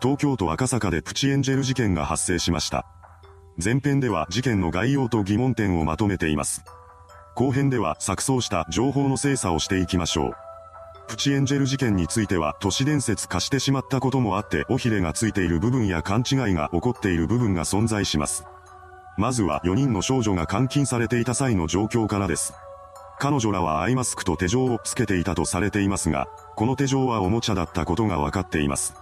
東京都赤坂でプチエンジェル事件が発生しました。前編では事件の概要と疑問点をまとめています。後編では錯綜した情報の精査をしていきましょう。プチエンジェル事件については都市伝説化してしまったこともあって尾ひれがついている部分や勘違いが起こっている部分が存在します。まずは4人の少女が監禁されていた際の状況からです。彼女らはアイマスクと手錠をつけていたとされていますが、この手錠はおもちゃだったことがわかっています。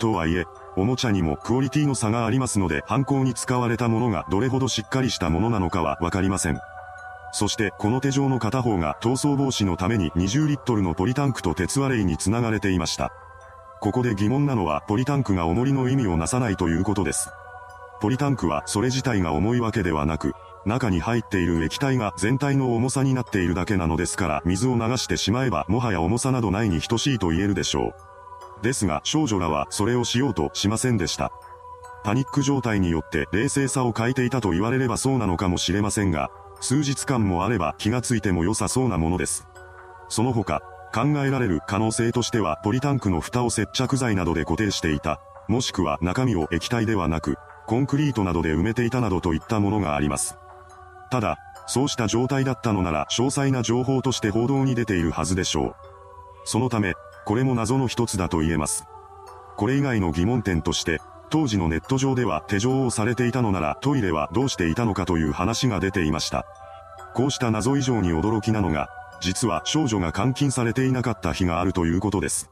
とはいえ、おもちゃにもクオリティの差がありますので犯行に使われたものがどれほどしっかりしたものなのかはわかりません。そしてこの手錠の片方が逃走防止のために20リットルのポリタンクと鉄割れにつながれていました。ここで疑問なのはポリタンクが重りの意味をなさないということです。ポリタンクはそれ自体が重いわけではなく、中に入っている液体が全体の重さになっているだけなのですから水を流してしまえばもはや重さなどないに等しいと言えるでしょう。ですが少女らはそれをしようとしませんでした。パニック状態によって冷静さを欠いていたと言われればそうなのかもしれませんが、数日間もあれば気がついても良さそうなものです。その他、考えられる可能性としてはポリタンクの蓋を接着剤などで固定していた、もしくは中身を液体ではなく、コンクリートなどで埋めていたなどといったものがあります。ただ、そうした状態だったのなら詳細な情報として報道に出ているはずでしょう。そのため、これも謎の一つだと言えます。これ以外の疑問点として、当時のネット上では手錠をされていたのならトイレはどうしていたのかという話が出ていました。こうした謎以上に驚きなのが、実は少女が監禁されていなかった日があるということです。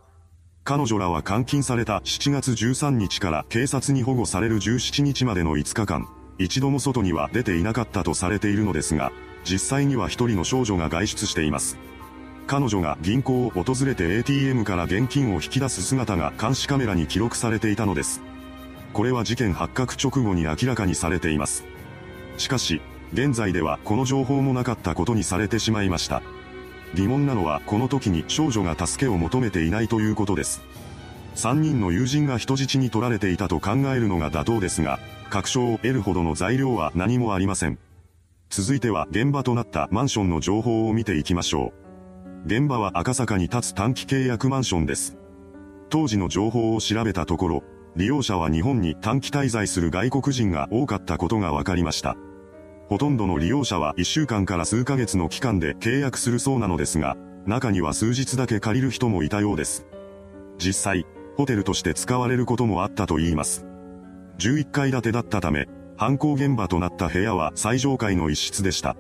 彼女らは監禁された7月13日から警察に保護される17日までの5日間、一度も外には出ていなかったとされているのですが、実際には一人の少女が外出しています。彼女が銀行を訪れて ATM から現金を引き出す姿が監視カメラに記録されていたのです。これは事件発覚直後に明らかにされています。しかし、現在ではこの情報もなかったことにされてしまいました。疑問なのはこの時に少女が助けを求めていないということです。3人の友人が人質に取られていたと考えるのが妥当ですが、確証を得るほどの材料は何もありません。続いては現場となったマンションの情報を見ていきましょう。現場は赤坂に立つ短期契約マンションです。当時の情報を調べたところ、利用者は日本に短期滞在する外国人が多かったことが分かりました。ほとんどの利用者は1週間から数ヶ月の期間で契約するそうなのですが、中には数日だけ借りる人もいたようです。実際、ホテルとして使われることもあったと言います。11階建てだったため、犯行現場となった部屋は最上階の一室でした。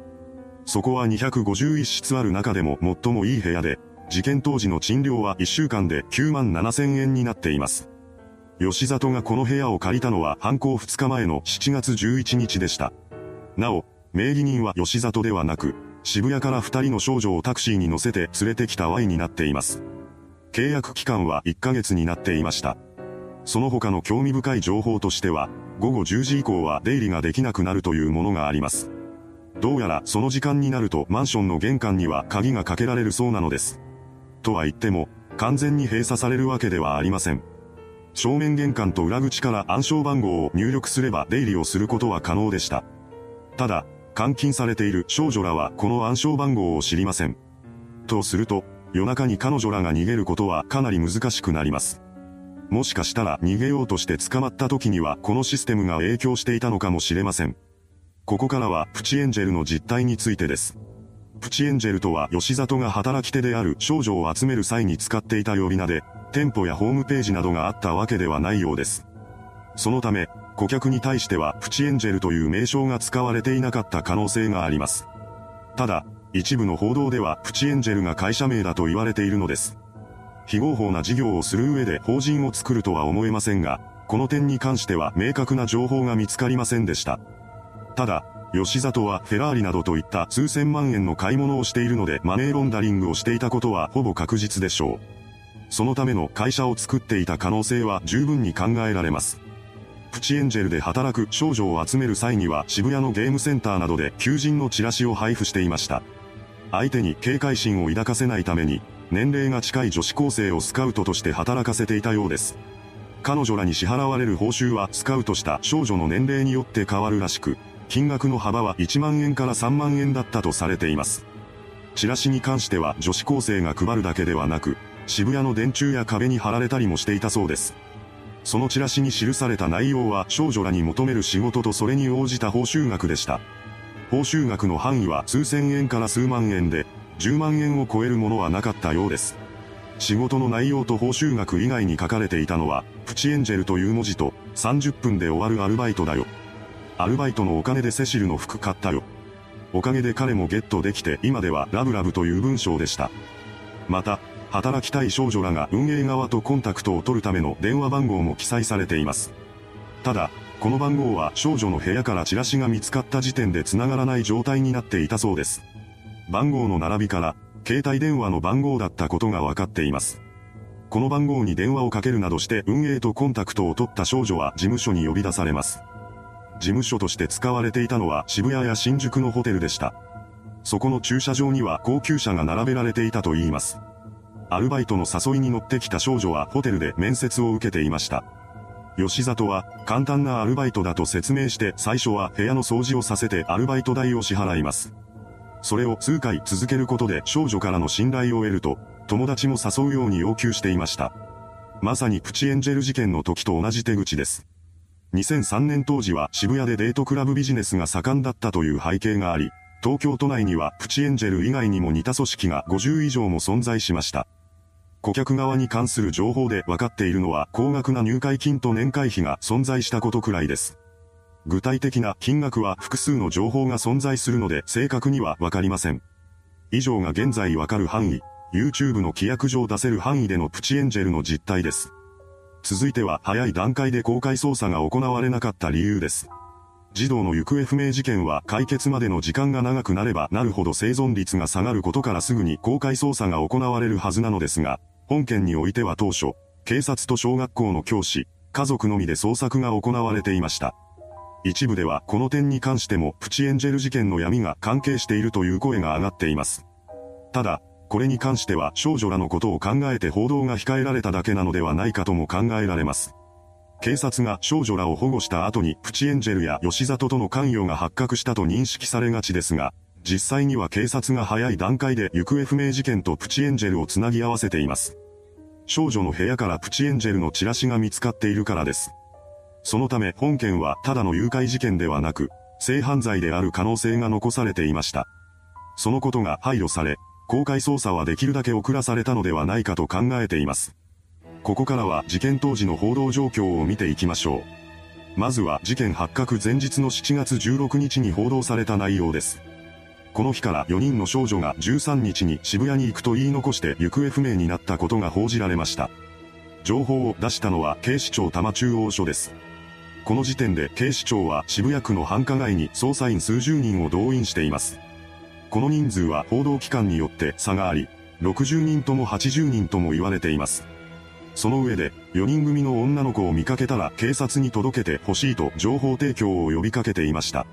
そこは251室ある中でも最もいい部屋で、事件当時の賃料は1週間で9万7千円になっています。吉里がこの部屋を借りたのは犯行2日前の7月11日でした。なお、名義人は吉里ではなく、渋谷から2人の少女をタクシーに乗せて連れてきた Y になっています。契約期間は1ヶ月になっていました。その他の興味深い情報としては、午後10時以降は出入りができなくなるというものがあります。どうやらその時間になるとマンションの玄関には鍵がかけられるそうなのです。とは言っても、完全に閉鎖されるわけではありません。正面玄関と裏口から暗証番号を入力すれば出入りをすることは可能でした。ただ、監禁されている少女らはこの暗証番号を知りません。とすると、夜中に彼女らが逃げることはかなり難しくなります。もしかしたら逃げようとして捕まった時にはこのシステムが影響していたのかもしれません。ここからはプチエンジェルの実態についてです。プチエンジェルとは吉里が働き手である少女を集める際に使っていた呼び名で、店舗やホームページなどがあったわけではないようです。そのため、顧客に対してはプチエンジェルという名称が使われていなかった可能性があります。ただ、一部の報道ではプチエンジェルが会社名だと言われているのです。非合法な事業をする上で法人を作るとは思えませんが、この点に関しては明確な情報が見つかりませんでした。ただ、吉里はフェラーリなどといった数千万円の買い物をしているのでマネーロンダリングをしていたことはほぼ確実でしょう。そのための会社を作っていた可能性は十分に考えられます。プチエンジェルで働く少女を集める際には渋谷のゲームセンターなどで求人のチラシを配布していました。相手に警戒心を抱かせないために、年齢が近い女子高生をスカウトとして働かせていたようです。彼女らに支払われる報酬はスカウトした少女の年齢によって変わるらしく、金額の幅は1万円から3万円だったとされています。チラシに関しては女子高生が配るだけではなく、渋谷の電柱や壁に貼られたりもしていたそうです。そのチラシに記された内容は少女らに求める仕事とそれに応じた報酬額でした。報酬額の範囲は数千円から数万円で、10万円を超えるものはなかったようです。仕事の内容と報酬額以外に書かれていたのは、プチエンジェルという文字と、30分で終わるアルバイトだよ。アルバイトのお金でセシルの服買ったよ。おかげで彼もゲットできて今ではラブラブという文章でした。また、働きたい少女らが運営側とコンタクトを取るための電話番号も記載されています。ただ、この番号は少女の部屋からチラシが見つかった時点で繋がらない状態になっていたそうです。番号の並びから、携帯電話の番号だったことが分かっています。この番号に電話をかけるなどして運営とコンタクトを取った少女は事務所に呼び出されます。事務所として使われていたのは渋谷や新宿のホテルでした。そこの駐車場には高級車が並べられていたと言います。アルバイトの誘いに乗ってきた少女はホテルで面接を受けていました。吉里は簡単なアルバイトだと説明して最初は部屋の掃除をさせてアルバイト代を支払います。それを数回続けることで少女からの信頼を得ると、友達も誘うように要求していました。まさにプチエンジェル事件の時と同じ手口です。2003年当時は渋谷でデートクラブビジネスが盛んだったという背景があり、東京都内にはプチエンジェル以外にも似た組織が50以上も存在しました。顧客側に関する情報で分かっているのは高額な入会金と年会費が存在したことくらいです。具体的な金額は複数の情報が存在するので正確にはわかりません。以上が現在わかる範囲、YouTube の規約上出せる範囲でのプチエンジェルの実態です。続いては早い段階で公開捜査が行われなかった理由です。児童の行方不明事件は解決までの時間が長くなればなるほど生存率が下がることからすぐに公開捜査が行われるはずなのですが、本件においては当初、警察と小学校の教師、家族のみで捜索が行われていました。一部ではこの点に関してもプチエンジェル事件の闇が関係しているという声が上がっています。ただ、これに関しては少女らのことを考えて報道が控えられただけなのではないかとも考えられます。警察が少女らを保護した後にプチエンジェルや吉里との関与が発覚したと認識されがちですが、実際には警察が早い段階で行方不明事件とプチエンジェルをつなぎ合わせています。少女の部屋からプチエンジェルのチラシが見つかっているからです。そのため本件はただの誘拐事件ではなく、性犯罪である可能性が残されていました。そのことが配慮され、公開捜査はできるだけ遅らされたのではないかと考えています。ここからは事件当時の報道状況を見ていきましょう。まずは事件発覚前日の7月16日に報道された内容です。この日から4人の少女が13日に渋谷に行くと言い残して行方不明になったことが報じられました。情報を出したのは警視庁多摩中央署です。この時点で警視庁は渋谷区の繁華街に捜査員数十人を動員しています。この人数は報道機関によって差があり、60人とも80人とも言われています。その上で、4人組の女の子を見かけたら警察に届けてほしいと情報提供を呼びかけていました。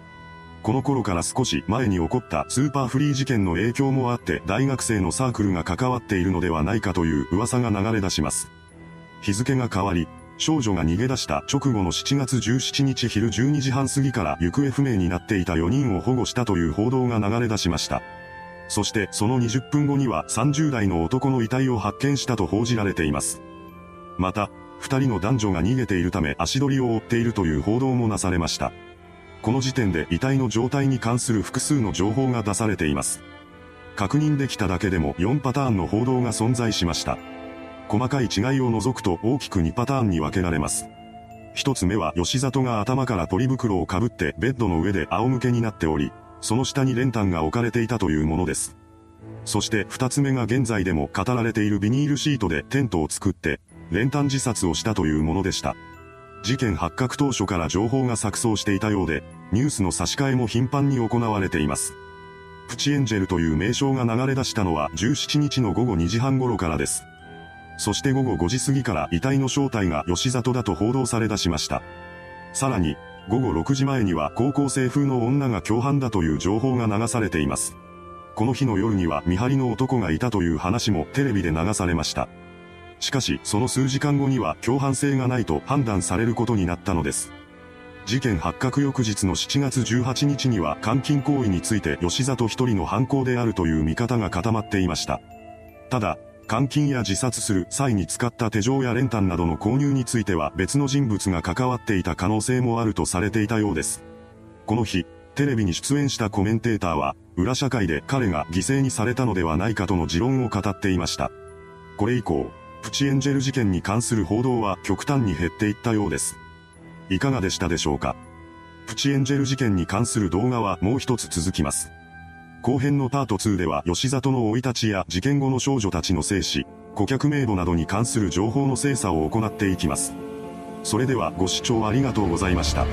この頃から少し前に起こったスーパーフリー事件の影響もあって大学生のサークルが関わっているのではないかという噂が流れ出します。日付が変わり、少女が逃げ出した直後の7月17日昼12時半過ぎから行方不明になっていた4人を保護したという報道が流れ出しました。そしてその20分後には30代の男の遺体を発見したと報じられています。また、2人の男女が逃げているため足取りを追っているという報道もなされました。この時点で遺体の状態に関する複数の情報が出されています。確認できただけでも4パターンの報道が存在しました。細かい違いを除くと大きく2パターンに分けられます。一つ目は吉里が頭からポリ袋をかぶってベッドの上で仰向けになっており、その下に練炭が置かれていたというものです。そして二つ目が現在でも語られているビニールシートでテントを作って、練炭自殺をしたというものでした。事件発覚当初から情報が錯綜していたようで、ニュースの差し替えも頻繁に行われています。プチエンジェルという名称が流れ出したのは17日の午後2時半頃からです。そして午後5時過ぎから遺体の正体が吉里だと報道され出しました。さらに、午後6時前には高校生風の女が共犯だという情報が流されています。この日の夜には見張りの男がいたという話もテレビで流されました。しかし、その数時間後には共犯性がないと判断されることになったのです。事件発覚翌日の7月18日には監禁行為について吉里一人の犯行であるという見方が固まっていました。ただ、監禁や自殺する際に使った手錠や練炭などの購入については別の人物が関わっていた可能性もあるとされていたようです。この日、テレビに出演したコメンテーターは、裏社会で彼が犠牲にされたのではないかとの持論を語っていました。これ以降、プチエンジェル事件に関する報道は極端に減っていったようです。いかがでしたでしょうか？プチエンジェル事件に関する動画はもう一つ続きます。後編のパート2では吉里の生い立ちや事件後の少女たちの生死、顧客名簿などに関する情報の精査を行っていきます。それではご視聴ありがとうございました。